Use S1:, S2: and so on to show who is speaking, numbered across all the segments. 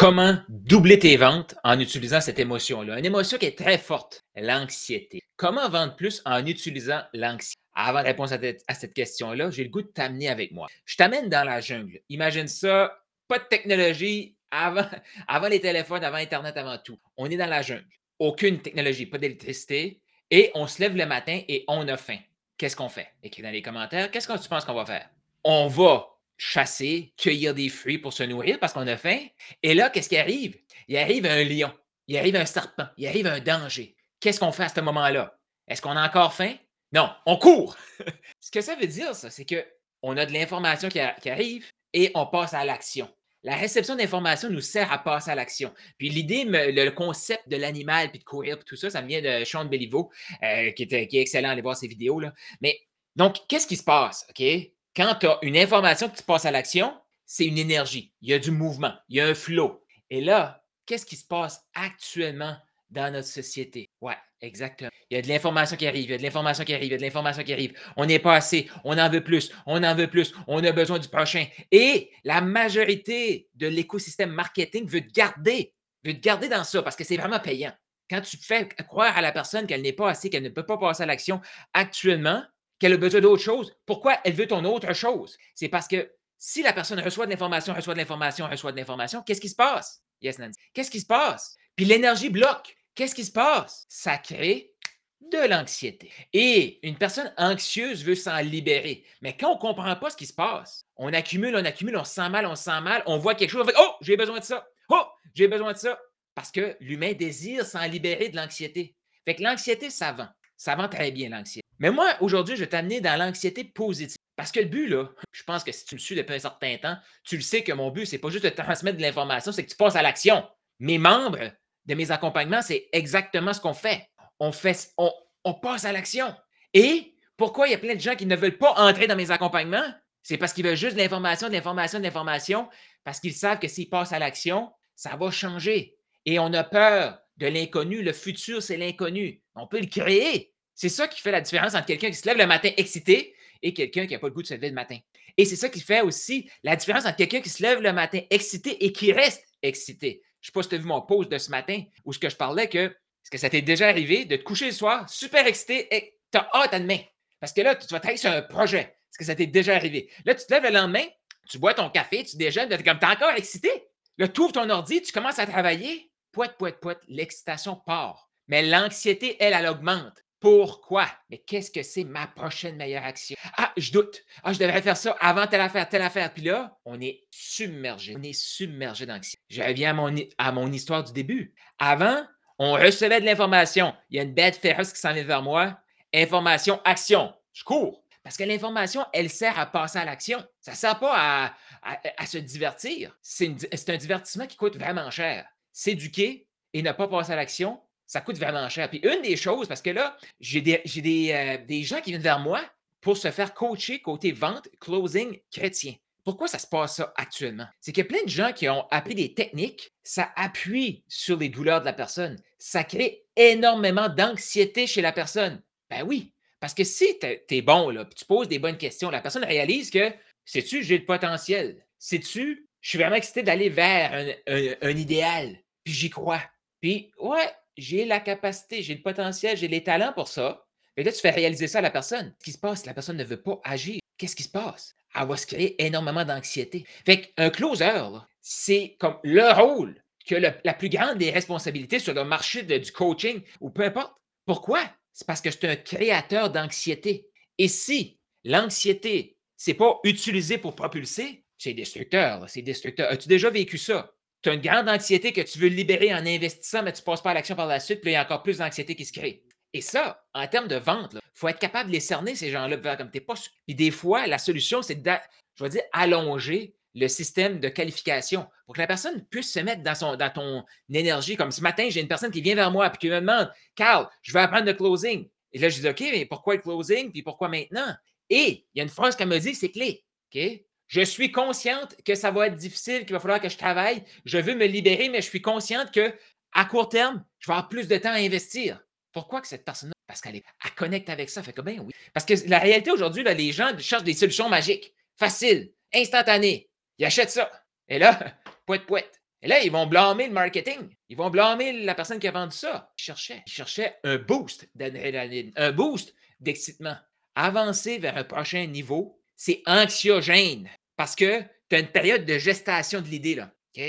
S1: Comment doubler tes ventes en utilisant cette émotion-là? Une émotion qui est très forte, l'anxiété. Comment vendre plus en utilisant l'anxiété? Avant de répondre à, cette question-là, j'ai le goût de t'amener avec moi. Je t'amène dans la jungle. Imagine ça, pas de technologie avant, avant les téléphones, avant Internet, avant tout. On est dans la jungle. Aucune technologie, pas d'électricité. Et on se lève le matin et on a faim. Qu'est-ce qu'on fait? Écris dans les commentaires. Qu'est-ce que tu penses qu'on va faire? On va chasser, cueillir des fruits pour se nourrir parce qu'on a faim. Et là, qu'est-ce qui arrive? Il arrive un lion, il arrive un serpent, il arrive un danger. Qu'est-ce qu'on fait à ce moment-là? Est-ce qu'on a encore faim? Non, on court. ce que ça veut dire, ça, c'est qu'on a de l'information qui, arrive et on passe à l'action. La réception d'informations nous sert à passer à l'action. Puis l'idée, le, concept de l'animal, puis de courir, puis tout ça, ça vient de Sean Belliveau, euh, qui, est, qui, est, excellent, voir ses vidéos. Là. Mais donc, qu'est-ce qui se passe? OK? Quand tu as une information que tu passes à l'action, c'est une énergie. Il y a du mouvement, il y a un flow. Et là, qu'est-ce qui se passe actuellement dans notre société? Ouais, exactement. Il y a de l'information qui arrive, il y a de l'information qui arrive, il y a de l'information qui arrive. On n'est pas assez, on en veut plus, on en veut plus, on a besoin du prochain. Et la majorité de l'écosystème marketing veut te garder, veut te garder dans ça parce que c'est vraiment payant. Quand tu fais croire à la personne qu'elle n'est pas assez, qu'elle ne peut pas passer à l'action actuellement, qu'elle a besoin d'autre chose. Pourquoi elle veut ton autre chose? C'est parce que si la personne reçoit de l'information, reçoit de l'information, reçoit de l'information, qu'est-ce qui se passe? Yes, Nancy. Qu'est-ce qui se passe? Puis l'énergie bloque. Qu'est-ce qui se passe? Ça crée de l'anxiété. Et une personne anxieuse veut s'en libérer. Mais quand on ne comprend pas ce qui se passe, on accumule, on accumule, on se sent mal, on se sent mal, on voit quelque chose, on fait Oh, j'ai besoin de ça. Oh, j'ai besoin de ça. Parce que l'humain désire s'en libérer de l'anxiété. Fait que l'anxiété, ça vend. Ça vend très bien l'anxiété. Mais moi, aujourd'hui, je vais t'amener dans l'anxiété positive. Parce que le but, là, je pense que si tu me suis depuis un certain temps, tu le sais que mon but, c'est pas juste de transmettre de l'information, c'est que tu passes à l'action. Mes membres de mes accompagnements, c'est exactement ce qu'on fait. On fait, on, on passe à l'action. Et pourquoi il y a plein de gens qui ne veulent pas entrer dans mes accompagnements? C'est parce qu'ils veulent juste de l'information, de l'information, de l'information, parce qu'ils savent que s'ils passent à l'action, ça va changer. Et on a peur de l'inconnu. Le futur, c'est l'inconnu. On peut le créer. C'est ça qui fait la différence entre quelqu'un qui se lève le matin excité et quelqu'un qui n'a pas le goût de se lever le matin. Et c'est ça qui fait aussi la différence entre quelqu'un qui se lève le matin excité et qui reste excité. Je ne sais pas si tu as vu mon post de ce matin où ce que je parlais que est-ce que ça t'est déjà arrivé de te coucher le soir super excité et tu as hâte à demain? Parce que là, tu vas travailler sur un projet. Est-ce que ça t'est déjà arrivé? Là, tu te lèves le lendemain, tu bois ton café, tu déjeunes, tu es comme encore excité. Là, tu ouvres ton ordi, tu commences à travailler. Poète, poète, poète, l'excitation part. Mais l'anxiété, elle, elle augmente. Pourquoi? Mais qu'est-ce que c'est ma prochaine meilleure action? Ah, je doute. Ah, je devrais faire ça avant telle affaire, telle affaire. Puis là, on est submergé. On est submergé d'anxiété. Je reviens à mon, histoire du début. Avant, on recevait de l'information. Il y a une bête féroce qui s'en vient vers moi. Information, action. Je cours. Parce que l'information, elle sert à passer à l'action. Ça ne sert pas à, à se divertir. C'est un divertissement qui coûte vraiment cher. S'éduquer et ne pas passer à l'action, ça coûte vraiment cher. Puis une des choses, parce que là, j'ai des, euh, des, gens qui viennent vers moi pour se faire coacher côté vente, closing chrétien. Pourquoi ça se passe ça actuellement? C'est qu'il y a plein de gens qui ont appris des techniques, ça appuie sur les douleurs de la personne. Ça crée énormément d'anxiété chez la personne. Ben oui, parce que si tu es bon, là, tu poses des bonnes questions, la personne réalise que, sais-tu, j'ai le potentiel? Sais-tu, je suis vraiment excité d'aller vers un, un idéal, puis j'y crois. Puis, ouais, j'ai la capacité, j'ai le potentiel, j'ai les talents pour ça. Et là, tu fais réaliser ça à la personne. Ce qui se passe, la personne ne veut pas agir. Qu'est-ce qui se passe? Elle va se créer énormément d'anxiété. Fait qu'un closer, c'est comme le rôle que la plus grande des responsabilités sur le marché du coaching ou peu importe. Pourquoi? C'est parce que c'est un créateur d'anxiété. Et si l'anxiété, c'est pas utilisé pour propulser, c'est destructeur. C'est destructeur. As-tu déjà vécu ça? Tu as une grande anxiété que tu veux libérer en investissant, mais tu ne passes pas à l'action par la suite, puis il y a encore plus d'anxiété qui se crée. Et ça, en termes de vente, il faut être capable de les cerner, ces gens-là, comme t'es pas. Puis des fois, la solution, c'est de, je vais dire, allonger le système de qualification pour que la personne puisse se mettre dans, son, dans ton énergie. Comme ce matin, j'ai une personne qui vient vers moi et qui me demande Carl, je veux apprendre le closing. Et là, je dis OK, mais pourquoi le closing? Puis pourquoi maintenant? Et il y a une phrase qu'elle me dit, c'est clé. OK? Je suis consciente que ça va être difficile, qu'il va falloir que je travaille. Je veux me libérer, mais je suis consciente que à court terme, je vais avoir plus de temps à investir. Pourquoi que cette personne-là? Parce qu'elle connecte avec ça. Fait que ben oui. Parce que la réalité aujourd'hui, les gens cherchent des solutions magiques, faciles, instantanées. Ils achètent ça. Et là, poète, poète. Et là, ils vont blâmer le marketing. Ils vont blâmer la personne qui a vendu ça. Ils cherchaient, ils cherchaient un boost d'adrénaline, un boost d'excitement. Avancer vers un prochain niveau, c'est anxiogène parce que tu as une période de gestation de l'idée. là. Tu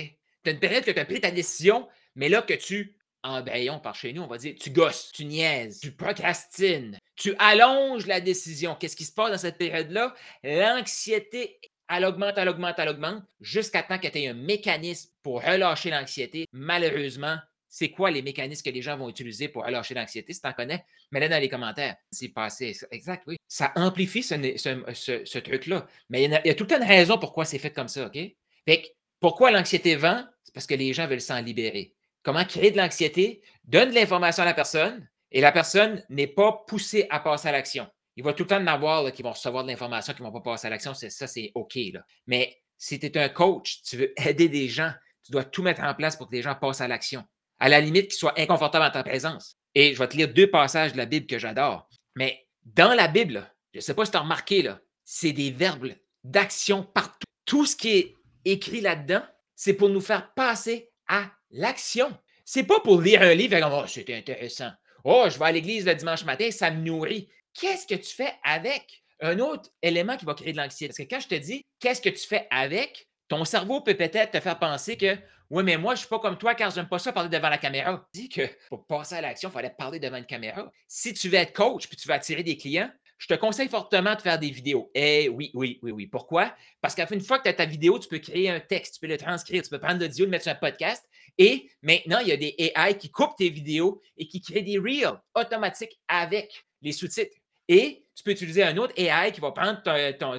S1: as une période que tu as pris ta décision, mais là que tu, en baillon par chez nous, on va dire, tu gosses, tu niaises, tu procrastines, tu allonges la décision. Qu'est-ce qui se passe dans cette période-là? L'anxiété elle augmente, elle augmente, elle augmente, jusqu'à temps que tu aies un mécanisme pour relâcher l'anxiété. Malheureusement, c'est quoi les mécanismes que les gens vont utiliser pour relâcher l'anxiété? Si tu en connais, mets-le dans les commentaires. C'est passé. Exact, oui. Ça amplifie ce, truc-là. Mais il y, a, tout toute une raison pourquoi c'est fait comme ça, OK? Fait pourquoi l'anxiété vend? C'est parce que les gens veulent s'en libérer. Comment créer de l'anxiété? Donne de l'information à la personne et la personne n'est pas poussée à passer à l'action. Il va tout le temps en avoir qui vont recevoir de l'information, qui ne vont pas passer à l'action. Ça, c'est OK. Là. Mais si tu es un coach, tu veux aider des gens, tu dois tout mettre en place pour que les gens passent à l'action. À la limite, qu'ils soient inconfortables en ta présence. Et je vais te lire deux passages de la Bible que j'adore. Mais dans la Bible, je ne sais pas si tu as remarqué, c'est des verbes d'action partout. Tout ce qui est écrit là-dedans, c'est pour nous faire passer à l'action. C'est pas pour lire un livre et dire oh, c'est intéressant. Oh, je vais à l'église le dimanche matin, ça me nourrit qu'est-ce que tu fais avec? Un autre élément qui va créer de l'anxiété? Parce que quand je te dis qu'est-ce que tu fais avec, ton cerveau peut peut-être te faire penser que oui, mais moi, je ne suis pas comme toi car je n'aime pas ça parler devant la caméra. Dis que pour passer à l'action, il fallait parler devant une caméra. Si tu veux être coach puis tu veux attirer des clients, je te conseille fortement de faire des vidéos. Eh oui, oui, oui, oui. Pourquoi? Parce qu'une fois que tu as ta vidéo, tu peux créer un texte, tu peux le transcrire, tu peux prendre l'audio, le mettre sur un podcast. Et maintenant, il y a des AI qui coupent tes vidéos et qui créent des reels automatiques avec les sous-titres. Et tu peux utiliser un autre AI qui va prendre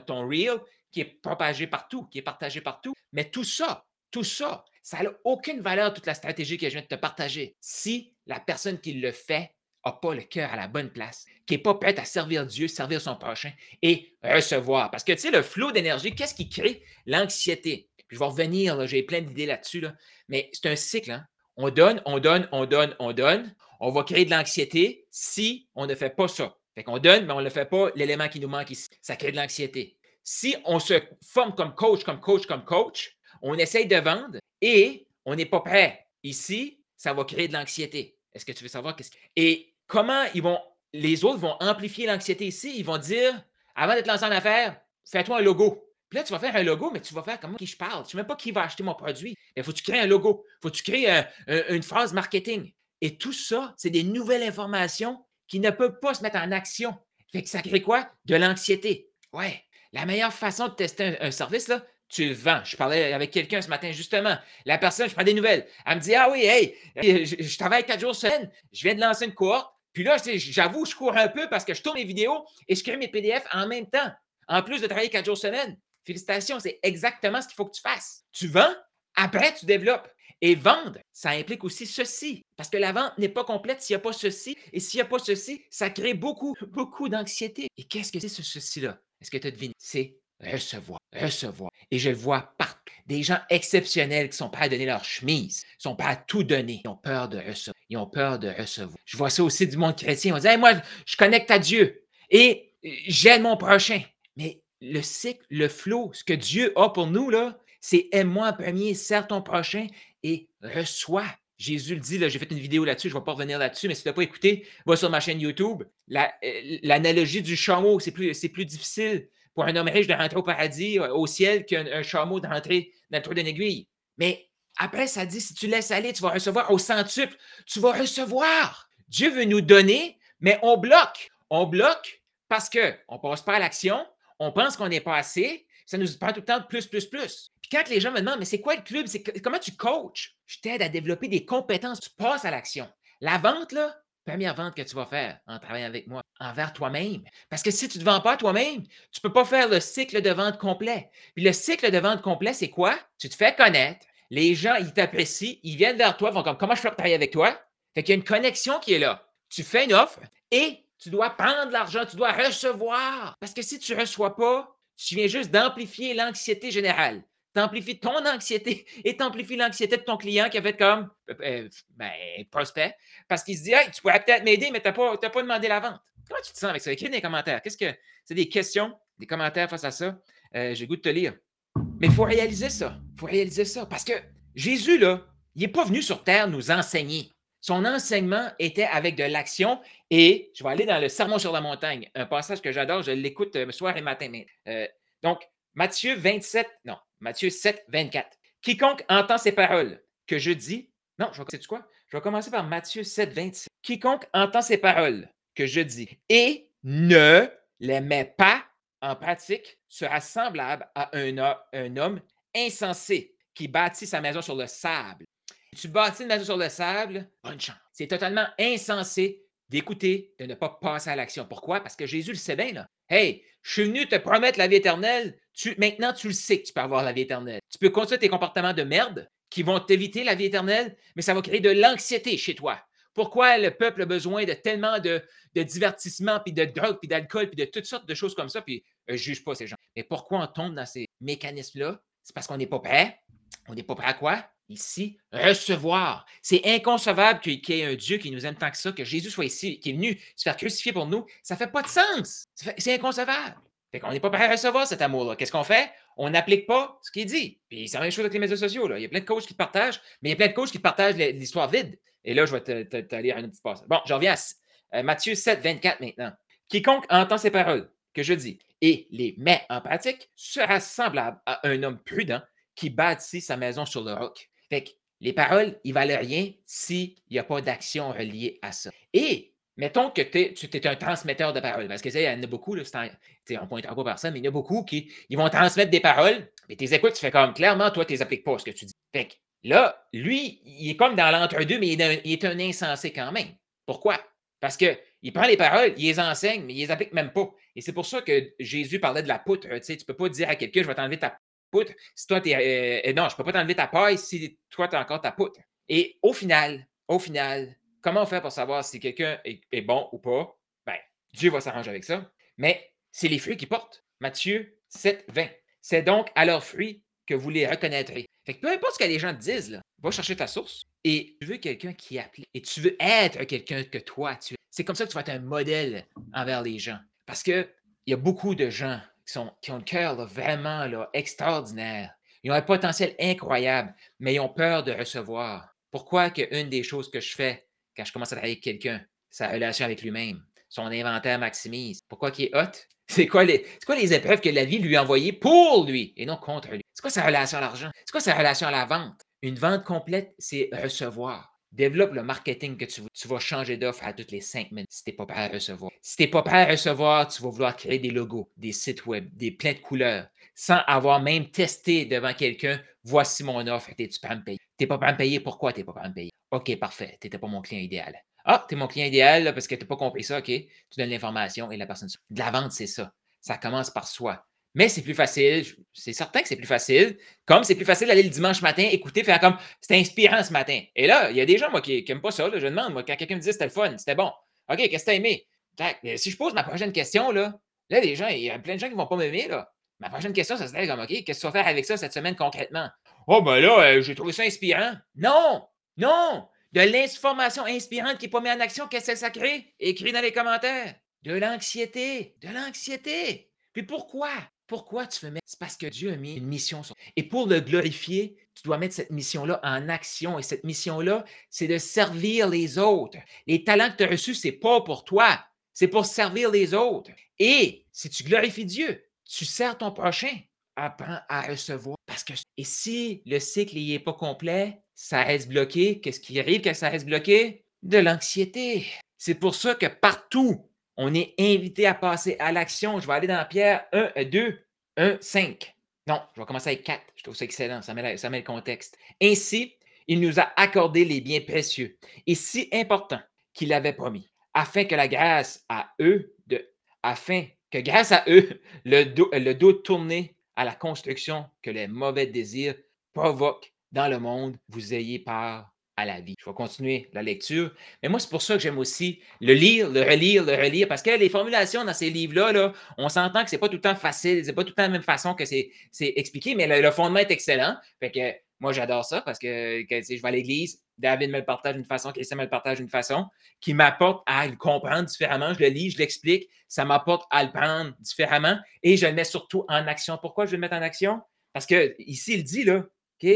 S1: ton, reel qui est propagé partout, qui est partagé partout. Mais tout ça, tout ça, ça n'a aucune valeur, toute la stratégie que je viens de te partager, si la personne qui le fait n'a pas le cœur à la bonne place, qui n'est pas prête à servir Dieu, servir son prochain et recevoir. Parce que tu sais, le flot d'énergie, qu'est-ce qui crée? L'anxiété? je vais revenir, j'ai plein d'idées là-dessus, là, mais c'est un cycle. Hein. On donne, on donne, on donne, on donne. On va créer de l'anxiété si on ne fait pas ça. Fait qu'on donne, mais on ne fait pas, l'élément qui nous manque ici. Ça crée de l'anxiété. Si on se forme comme coach, comme coach, comme coach, on essaye de vendre et on n'est pas prêt. Ici, ça va créer de l'anxiété. Est-ce que tu veux savoir qu'est-ce que... Et comment ils vont, les autres vont amplifier l'anxiété ici? Ils vont dire, avant d'être lancé en affaires, fais-toi un logo. Puis là, tu vas faire un logo, mais tu vas faire comment qui je parle. Je ne sais même pas qui va acheter mon produit. Il faut que tu crées un logo. Il faut que tu crées une phrase marketing. Et tout ça, c'est des nouvelles informations qui ne peuvent pas se mettre en action. Fait que ça crée quoi? De l'anxiété. Ouais. La meilleure façon de tester un, service, là, tu le vends. Je parlais avec quelqu'un ce matin, justement. La personne, je prends des nouvelles. Elle me dit Ah oui, hey, je, travaille quatre jours semaine, je viens de lancer une cohorte. Puis là, j'avoue, je cours un peu parce que je tourne mes vidéos et je crée mes PDF en même temps, en plus de travailler quatre jours semaine. Félicitations, c'est exactement ce qu'il faut que tu fasses. Tu vends, après, tu développes. Et vendre, ça implique aussi ceci. Parce que la vente n'est pas complète s'il n'y a pas ceci. Et s'il n'y a pas ceci, ça crée beaucoup, beaucoup d'anxiété. Et qu'est-ce que c'est ce ceci-là? Est-ce que tu as deviné? C'est recevoir, recevoir. Et je le vois partout. Des gens exceptionnels qui sont prêts à donner leur chemise, sont prêts à tout donner. Ils ont peur de recevoir. Ils ont peur de recevoir. Je vois ça aussi du monde chrétien. On dit, moi, je connecte à Dieu et j'aime mon prochain. Mais le cycle, le flot, ce que Dieu a pour nous, là, c'est aime-moi en premier, sers ton prochain et reçois. Jésus le dit, j'ai fait une vidéo là-dessus, je ne vais pas revenir là-dessus, mais si tu n'as pas écouté, va sur ma chaîne YouTube. Euh, l'analogie du chameau, c'est plus, difficile pour un homme riche de rentrer au paradis, euh, au ciel, qu'un chameau de rentrer dans le trou d'une aiguille. Mais après, ça dit, si tu laisses aller, tu vas recevoir au centuple. Tu vas recevoir. Dieu veut nous donner, mais on bloque. On bloque parce qu'on ne passe pas à l'action, on pense qu'on n'est pas assez, ça nous prend tout le temps de plus, plus, plus. Puis quand les gens me demandent, mais c'est quoi le club? Comment tu coaches? Je t'aide à développer des compétences, tu passes à l'action. La vente, là, première vente que tu vas faire en travaillant avec moi, envers toi-même. Parce que si tu ne te vends pas toi-même, tu ne peux pas faire le cycle de vente complet. Puis le cycle de vente complet, c'est quoi? Tu te fais connaître, les gens, ils t'apprécient, ils viennent vers toi, vont comme comment je peux travailler avec toi? Fait qu'il y a une connexion qui est là. Tu fais une offre et tu dois prendre l'argent, tu dois recevoir. Parce que si tu ne reçois pas, tu viens juste d'amplifier l'anxiété générale. Tu amplifies ton anxiété et tu amplifies l'anxiété de ton client qui a fait comme euh, euh, ben, prospect parce qu'il se dit hey, tu pourrais peut-être m'aider, mais tu n'as pas, pas demandé la vente. Comment tu te sens avec ça? Écris les commentaires. Qu'est-ce que c'est des questions, des commentaires face à ça? Euh, j'ai goût de te lire. Mais il faut réaliser ça. Il faut réaliser ça parce que Jésus, là, il n'est pas venu sur terre nous enseigner. Son enseignement était avec de l'action et je vais aller dans le Sermon sur la montagne, un passage que j'adore, je l'écoute euh, soir et matin. Donc, Matthieu 27, non, Matthieu 7, 24. Quiconque entend ces paroles que je dis, non, je vais, quoi? Je vais commencer par Matthieu 7, 27. Quiconque entend ces paroles que je dis et ne les met pas en pratique sera semblable à un, un homme insensé qui bâtit sa maison sur le sable. Tu bâtis une maison sur le sable, bonne chance. C'est totalement insensé d'écouter, de ne pas passer à l'action. Pourquoi? Parce que Jésus le sait bien, là. Hey, je suis venu te promettre la vie éternelle. Tu, maintenant, tu le sais que tu peux avoir la vie éternelle. Tu peux continuer tes comportements de merde qui vont t'éviter la vie éternelle, mais ça va créer de l'anxiété chez toi. Pourquoi le peuple a besoin de tellement de, divertissement, puis de drogue, puis d'alcool, puis de toutes sortes de choses comme ça, puis euh, je ne juge pas ces gens. Mais pourquoi on tombe dans ces mécanismes-là? C'est parce qu'on n'est pas prêt. On n'est pas prêt à quoi? Ici, recevoir. C'est inconcevable qu'il y ait un Dieu qui nous aime tant que ça, que Jésus soit ici, qui est venu se faire crucifier pour nous. Ça ne fait pas de sens. C'est inconcevable. Fait qu'on n'est pas prêt à recevoir cet amour-là. Qu'est-ce qu'on fait? On n'applique pas ce qu'il dit. Puis c'est la même chose avec les médias sociaux. Il y a plein de coachs qui partagent, mais il y a plein de coachs qui partagent l'histoire vide. Et là, je vais te, lire un petit passage. Bon, je reviens à euh, Matthieu 7, 24 maintenant. Quiconque entend ces paroles que je dis et les met en pratique sera semblable à un homme prudent qui bâtit sa maison sur le roc. Fait que les paroles, ils valent rien s'il n'y a pas d'action reliée à ça. Et mettons que tu es un transmetteur de paroles, parce que il y en a beaucoup, on ne pointera pas par ça, mais il y en a beaucoup qui ils vont transmettre des paroles, mais tes écoutes, tu fais comme clairement, toi, tu les appliques pas ce que tu dis. Fait que là, lui, il est comme dans l'entre-deux, mais il est, un, insensé quand même. Pourquoi? Parce qu'il prend les paroles, il les enseigne, mais il les applique même pas. Et c'est pour ça que Jésus parlait de la poutre. Tu ne peux pas dire à quelqu'un, je vais t'enlever ta poutre. Si toi, tu es. Euh, non, je ne peux pas t'enlever ta paille si toi, tu as encore ta poutre. Et au final, au final, comment on fait pour savoir si quelqu'un est, bon ou pas? Ben, Dieu va s'arranger avec ça. Mais c'est les fruits qui portent. Matthieu 7, 20. C'est donc à leurs fruits que vous les reconnaîtrez. Fait que peu importe ce que les gens disent, là, va chercher ta source. Et tu veux quelqu'un qui applique. Et tu veux être quelqu'un que toi, tu es. C'est comme ça que tu vas être un modèle envers les gens. Parce qu'il y a beaucoup de gens qui, ont le cœur vraiment extraordinaire. Ils ont un potentiel incroyable, mais ils ont peur de recevoir. Pourquoi qu'une des choses que je fais quand je commence à travailler avec quelqu'un, sa relation avec lui-même, son inventaire maximise. Pourquoi qu'il est hot? C'est quoi les épreuves que la vie lui a envoyées pour lui et non contre lui? C'est quoi sa relation à l'argent? C'est quoi sa relation à la vente? Une vente complète, c'est recevoir. Développe le marketing que tu. Tu vas changer d'offre à toutes les cinq minutes si tu n'es pas prêt à recevoir. Si tu n'es pas prêt à recevoir, tu vas vouloir créer des logos, des sites web, des plein de couleurs, sans avoir même testé devant quelqu'un, voici mon offre, es-tu prêt à me payer? Tu n'es pas prêt à me payer, pourquoi tu n'es pas prêt à me payer? OK, parfait, tu n'étais pas mon client idéal. Ah, tu es mon client idéal parce que tu n'as pas compris ça, OK? Tu donnes l'information et la personne. De la vente, c'est ça. Ça commence par soi. Mais c'est plus facile, c'est certain que c'est plus facile. Comme c'est plus facile d'aller le dimanche matin, écouter, faire comme c'était inspirant ce matin. Et là, il y a des gens, moi, qui n'aiment pas ça. je demande, moi, quand quelqu'un me dit c'était le fun, c'était bon. OK, qu'est-ce que tu as aimé? Si je pose ma prochaine question, là, là, gens, il y a plein de gens qui ne vont pas m'aimer, là. Ma prochaine question, ça serait comme OK, qu'est-ce que tu vas faire avec ça cette semaine concrètement? Oh, ben là, euh, j'ai trouvé ça inspirant. Non! Non! De l'information inspirante qui n'est pas mise en action, qu'est-ce que ça crée? Écris dans les commentaires. De l'anxiété. De l'anxiété. Puis pourquoi? Pourquoi tu veux mettre? C'est parce que Dieu a mis une mission sur Et pour le glorifier, tu dois mettre cette mission-là en action. Et cette mission-là, c'est de servir les autres. Les talents que tu as reçus, ce n'est pas pour toi. C'est pour servir les autres. Et si tu glorifies Dieu, tu sers ton prochain. Apprends à recevoir. Parce que, et si le cycle n'est pas complet, ça reste bloqué. Qu'est-ce qui arrive quand ça reste bloqué? De l'anxiété. C'est pour ça que partout on est invité à passer à l'action. Je vais aller dans Pierre 1, 2, 1, 5. Non, je vais commencer avec 4. Je trouve ça excellent. Ça met, ça met le contexte. Ainsi, il nous a accordé les biens précieux et si importants qu'il avait promis, afin que la grâce à eux, de, afin que grâce à eux, le dos, le dos tourné à la construction que les mauvais désirs provoquent dans le monde, vous ayez part à la vie. Je vais continuer la lecture. Mais moi, c'est pour ça que j'aime aussi le lire, le relire, le relire, parce que les formulations dans ces livres-là, là, on s'entend que c'est pas tout le temps facile, c'est pas tout le temps la même façon que c'est expliqué, mais le, fondement est excellent. Fait que moi, j'adore ça parce que, je vais à l'église, David me le partage d'une façon, Christian me le partage d'une façon, qui m'apporte à le comprendre différemment. Je le lis, je l'explique, ça m'apporte à le prendre différemment et je le mets surtout en action. Pourquoi je vais le mettre en action? Parce que ici, il dit, là, OK,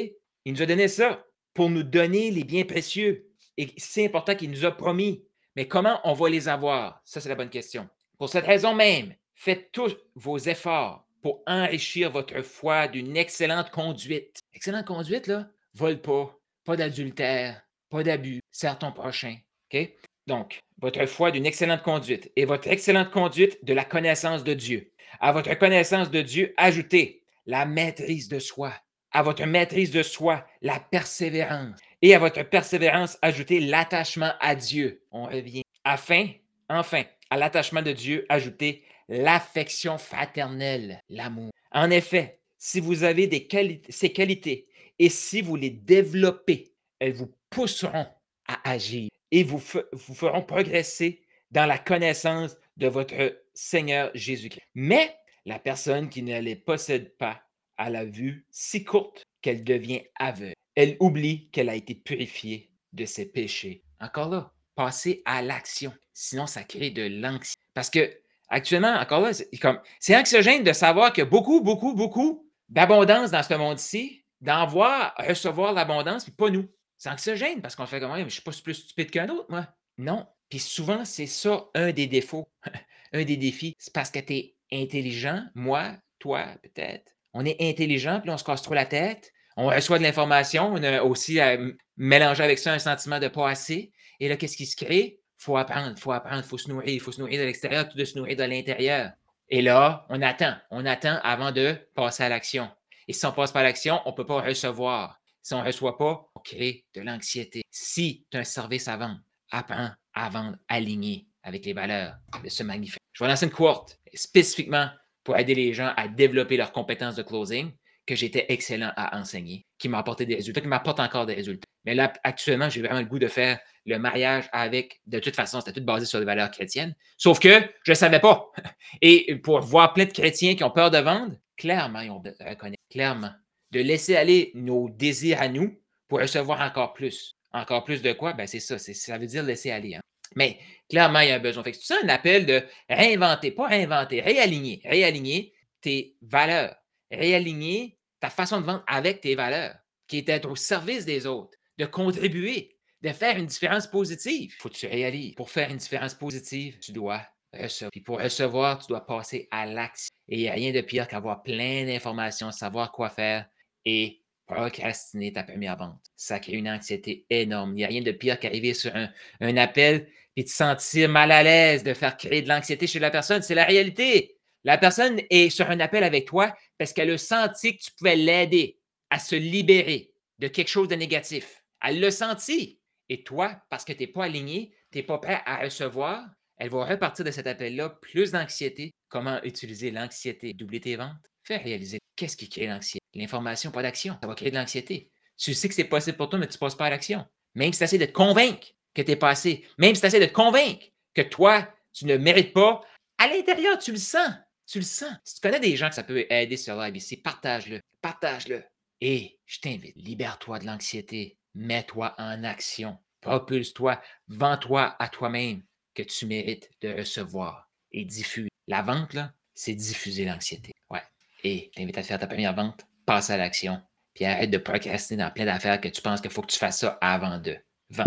S1: Il nous a donné ça pour nous donner les biens précieux. Et c'est important qu'il nous a promis. Mais comment on va les avoir? Ça, c'est la bonne question. Pour cette raison même, faites tous vos efforts pour enrichir votre foi d'une excellente conduite. Excellente conduite, là, vole pas, pas d'adultère, pas d'abus, sers ton prochain. OK? Donc, votre foi d'une excellente conduite et votre excellente conduite de la connaissance de Dieu. À votre connaissance de Dieu, ajoutez la maîtrise de soi. À votre maîtrise de soi, la persévérance. Et à votre persévérance, ajoutez l'attachement à Dieu. On revient. Afin, enfin, à l'attachement de Dieu, ajoutez l'affection fraternelle, l'amour. En effet, si vous avez ces qualités et si vous les développez, elles vous pousseront à agir et vous feront progresser dans la connaissance de votre Seigneur Jésus-Christ. Mais la personne qui ne les possède pas a la vue si courte qu'elle devient aveugle. Elle oublie qu'elle a été purifiée de ses péchés. Encore là, passer à l'action. Sinon, ça crée de l'anxiété. Parce que actuellement, encore là, c'est comme anxiogène de savoir qu'il y a beaucoup, beaucoup, beaucoup d'abondance dans ce monde-ci, d'en voir, recevoir l'abondance, puis pas nous. C'est anxiogène parce qu'on fait comme, mais je suis pas plus stupide qu'un autre, moi. Non. Puis souvent, c'est ça un des défauts, un des défis. C'est parce que tu es intelligent, moi, toi, peut-être. On est intelligent, puis on se casse trop la tête. On reçoit de l'information, on a aussi à mélanger avec ça un sentiment de pas assez. Et là, qu'est-ce qui se crée? Il faut apprendre, il faut apprendre, il faut se nourrir, il faut se nourrir de l'extérieur, tout de se nourrir de l'intérieur. Et là, on attend, on attend avant de passer à l'action. Et si on passe pas à l'action, on ne peut pas recevoir. Si on ne reçoit pas, on crée de l'anxiété. Si tu as un service à vendre, apprends à vendre aligné avec les valeurs de ce magnifique. Je vais lancer une courte spécifiquement pour aider les gens à développer leurs compétences de closing que j'étais excellent à enseigner, qui m'a apporté des résultats, qui m'apporte encore des résultats. Mais là, actuellement, j'ai vraiment le goût de faire le mariage avec, de toute façon, c'était tout basé sur des valeurs chrétiennes. Sauf que je ne savais pas. Et pour voir plein de chrétiens qui ont peur de vendre, clairement, ils ont reconnaître. Clairement de laisser aller nos désirs à nous pour recevoir encore plus. Encore plus de quoi? Ben, c'est ça. Ça veut dire laisser aller. Hein. Mais clairement, il y a un besoin. c'est ça un appel de réinventer, pas réinventer, réaligner. Réaligner tes valeurs. Réaligner ta façon de vendre avec tes valeurs, qui est d'être au service des autres, de contribuer, de faire une différence positive. Faut que tu réalises. Pour faire une différence positive, tu dois recevoir. Puis pour recevoir, tu dois passer à l'action. Et il n'y a rien de pire qu'avoir plein d'informations, savoir quoi faire, et procrastiner ta première vente. Ça crée une anxiété énorme. Il n'y a rien de pire qu'arriver sur un, appel et te sentir mal à l'aise, de faire créer de l'anxiété chez la personne. C'est la réalité. La personne est sur un appel avec toi parce qu'elle a senti que tu pouvais l'aider à se libérer de quelque chose de négatif. Elle l'a senti. Et toi, parce que tu n'es pas aligné, tu n'es pas prêt à recevoir, elle va repartir de cet appel-là plus d'anxiété. Comment utiliser l'anxiété? Doubler tes ventes? Faire réaliser qu'est-ce qui crée l'anxiété. L'information, pas d'action. Ça va créer de l'anxiété. Tu sais que c'est possible pour toi, mais tu ne passes pas à l'action. Même si tu essaies de te convaincre que tu es passé, même si tu essaies de te convaincre que toi, tu ne mérites pas, à l'intérieur, tu le sens. Tu le sens. Si tu connais des gens que ça peut aider sur l'IBC, partage-le. Partage-le. Et je t'invite, libère-toi de l'anxiété. Mets-toi en action. Propulse-toi. Vends-toi à toi-même que tu mérites de recevoir et diffuse. La vente, là, c'est diffuser l'anxiété. Ouais. Et t'invite à faire ta première vente, passe à l'action, puis arrête de procrastiner dans plein d'affaires que tu penses qu'il faut que tu fasses ça avant de. Vends.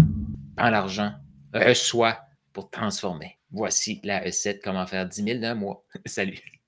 S1: Prends l'argent, reçois pour transformer. Voici la recette comment faire 10 000 d'un mois. Salut.